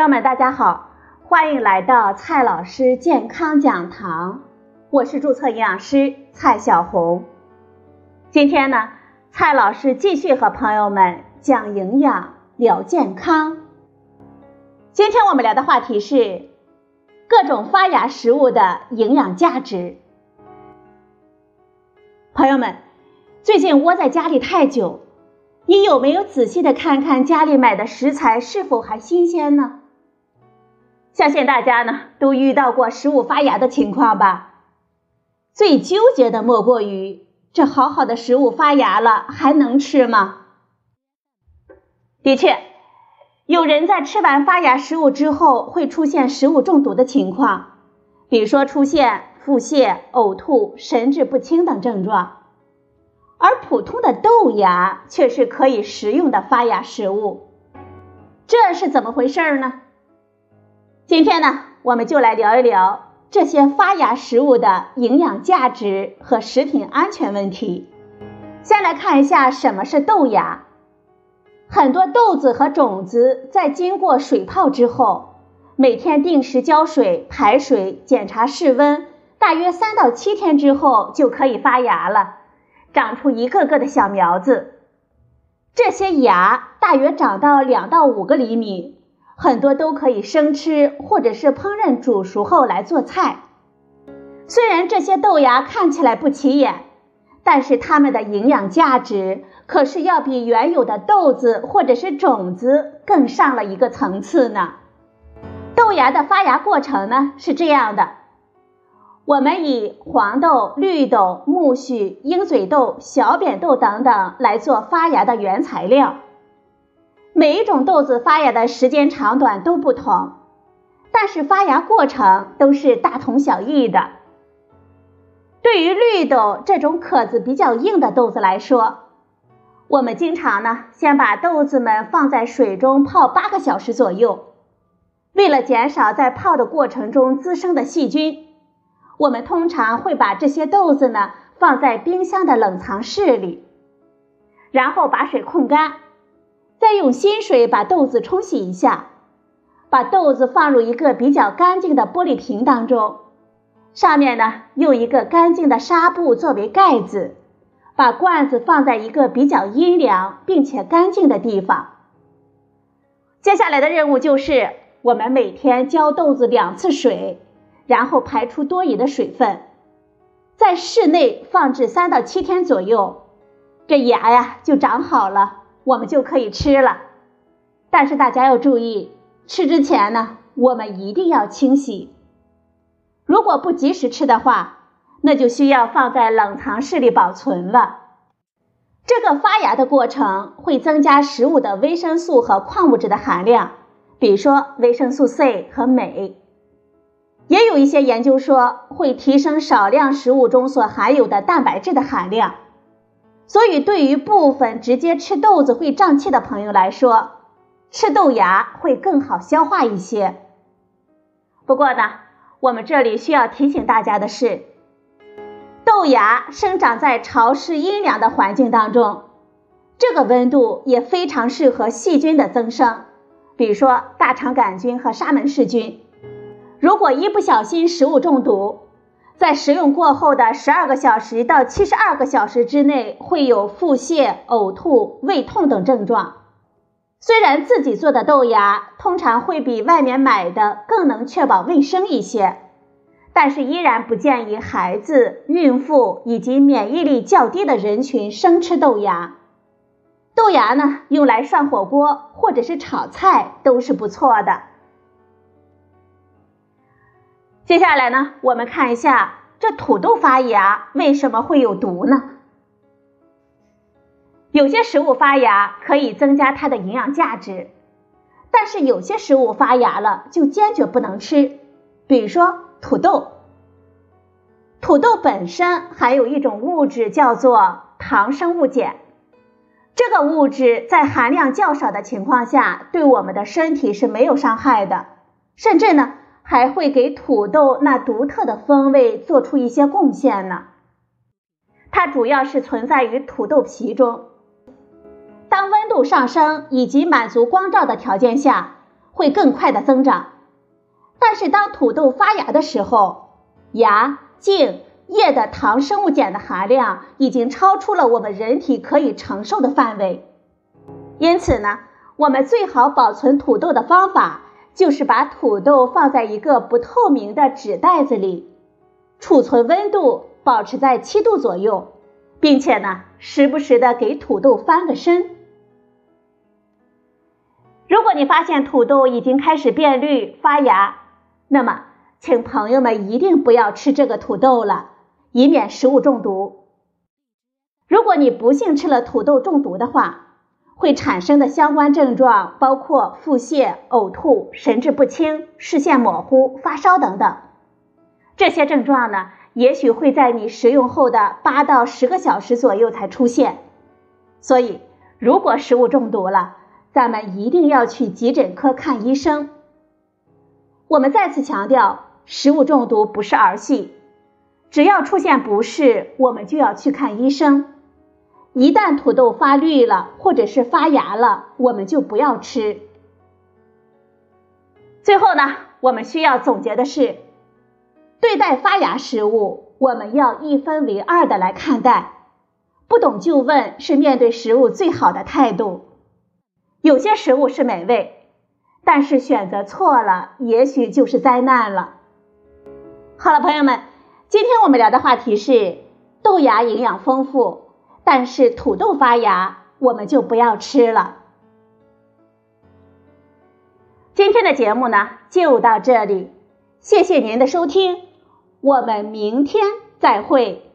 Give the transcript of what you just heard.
朋友们，大家好，欢迎来到蔡老师健康讲堂，我是注册营养师蔡小红。今天呢，蔡老师继续和朋友们讲营养、聊健康。今天我们聊的话题是各种发芽食物的营养价值。朋友们，最近窝在家里太久，你有没有仔细的看看家里买的食材是否还新鲜呢？相信大家呢都遇到过食物发芽的情况吧？最纠结的莫过于这好好的食物发芽了，还能吃吗？的确，有人在吃完发芽食物之后会出现食物中毒的情况，比如说出现腹泻、呕吐、神志不清等症状。而普通的豆芽却是可以食用的发芽食物，这是怎么回事呢？今天呢，我们就来聊一聊这些发芽食物的营养价值和食品安全问题。先来看一下什么是豆芽。很多豆子和种子在经过水泡之后，每天定时浇水、排水、检查室温，大约三到七天之后就可以发芽了，长出一个个的小苗子。这些芽大约长到两到五个厘米。很多都可以生吃，或者是烹饪煮熟后来做菜。虽然这些豆芽看起来不起眼，但是它们的营养价值可是要比原有的豆子或者是种子更上了一个层次呢。豆芽的发芽过程呢是这样的：我们以黄豆、绿豆、苜蓿、鹰嘴豆、小扁豆等等来做发芽的原材料。每一种豆子发芽的时间长短都不同，但是发芽过程都是大同小异的。对于绿豆这种壳子比较硬的豆子来说，我们经常呢先把豆子们放在水中泡八个小时左右。为了减少在泡的过程中滋生的细菌，我们通常会把这些豆子呢放在冰箱的冷藏室里，然后把水控干。再用新水把豆子冲洗一下，把豆子放入一个比较干净的玻璃瓶当中，上面呢用一个干净的纱布作为盖子，把罐子放在一个比较阴凉并且干净的地方。接下来的任务就是我们每天浇豆子两次水，然后排出多余的水分，在室内放置三到七天左右，这芽呀就长好了。我们就可以吃了，但是大家要注意，吃之前呢，我们一定要清洗。如果不及时吃的话，那就需要放在冷藏室里保存了。这个发芽的过程会增加食物的维生素和矿物质的含量，比如说维生素 C 和镁。也有一些研究说会提升少量食物中所含有的蛋白质的含量。所以，对于部分直接吃豆子会胀气的朋友来说，吃豆芽会更好消化一些。不过呢，我们这里需要提醒大家的是，豆芽生长在潮湿阴凉的环境当中，这个温度也非常适合细菌的增生，比如说大肠杆菌和沙门氏菌。如果一不小心食物中毒，在食用过后的十二个小时到七十二个小时之内，会有腹泻、呕吐、胃痛等症状。虽然自己做的豆芽通常会比外面买的更能确保卫生一些，但是依然不建议孩子、孕妇以及免疫力较低的人群生吃豆芽。豆芽呢，用来涮火锅或者是炒菜都是不错的。接下来呢，我们看一下这土豆发芽为什么会有毒呢？有些食物发芽可以增加它的营养价值，但是有些食物发芽了就坚决不能吃。比如说土豆，土豆本身含有一种物质叫做糖生物碱，这个物质在含量较少的情况下，对我们的身体是没有伤害的，甚至呢。还会给土豆那独特的风味做出一些贡献呢。它主要是存在于土豆皮中。当温度上升以及满足光照的条件下，会更快的增长。但是当土豆发芽的时候，芽、茎、叶的糖生物碱的含量已经超出了我们人体可以承受的范围。因此呢，我们最好保存土豆的方法就是把土豆放在一个不透明的纸袋子里，储存温度保持在七度左右，并且呢，时不时的给土豆翻个身。如果你发现土豆已经开始变绿发芽，那么请朋友们一定不要吃这个土豆了，以免食物中毒。如果你不幸吃了土豆中毒的话，会产生的相关症状包括腹泻、呕吐、神志不清、视线模糊、发烧等等。这些症状呢，也许会在你食用后的八到十个小时左右才出现。所以，如果食物中毒了，咱们一定要去急诊科看医生。我们再次强调，食物中毒不是儿戏，只要出现不适，我们就要去看医生。一旦土豆发绿了，或者是发芽了，我们就不要吃。最后呢，我们需要总结的是，对待发芽食物，我们要一分为二的来看待。不懂就问是面对食物最好的态度。有些食物是美味，但是选择错了，也许就是灾难了。好了，朋友们，今天我们聊的话题是豆芽营养丰富，但是土豆发芽我们就不要吃了。今天的节目呢就到这里，谢谢您的收听，我们明天再会。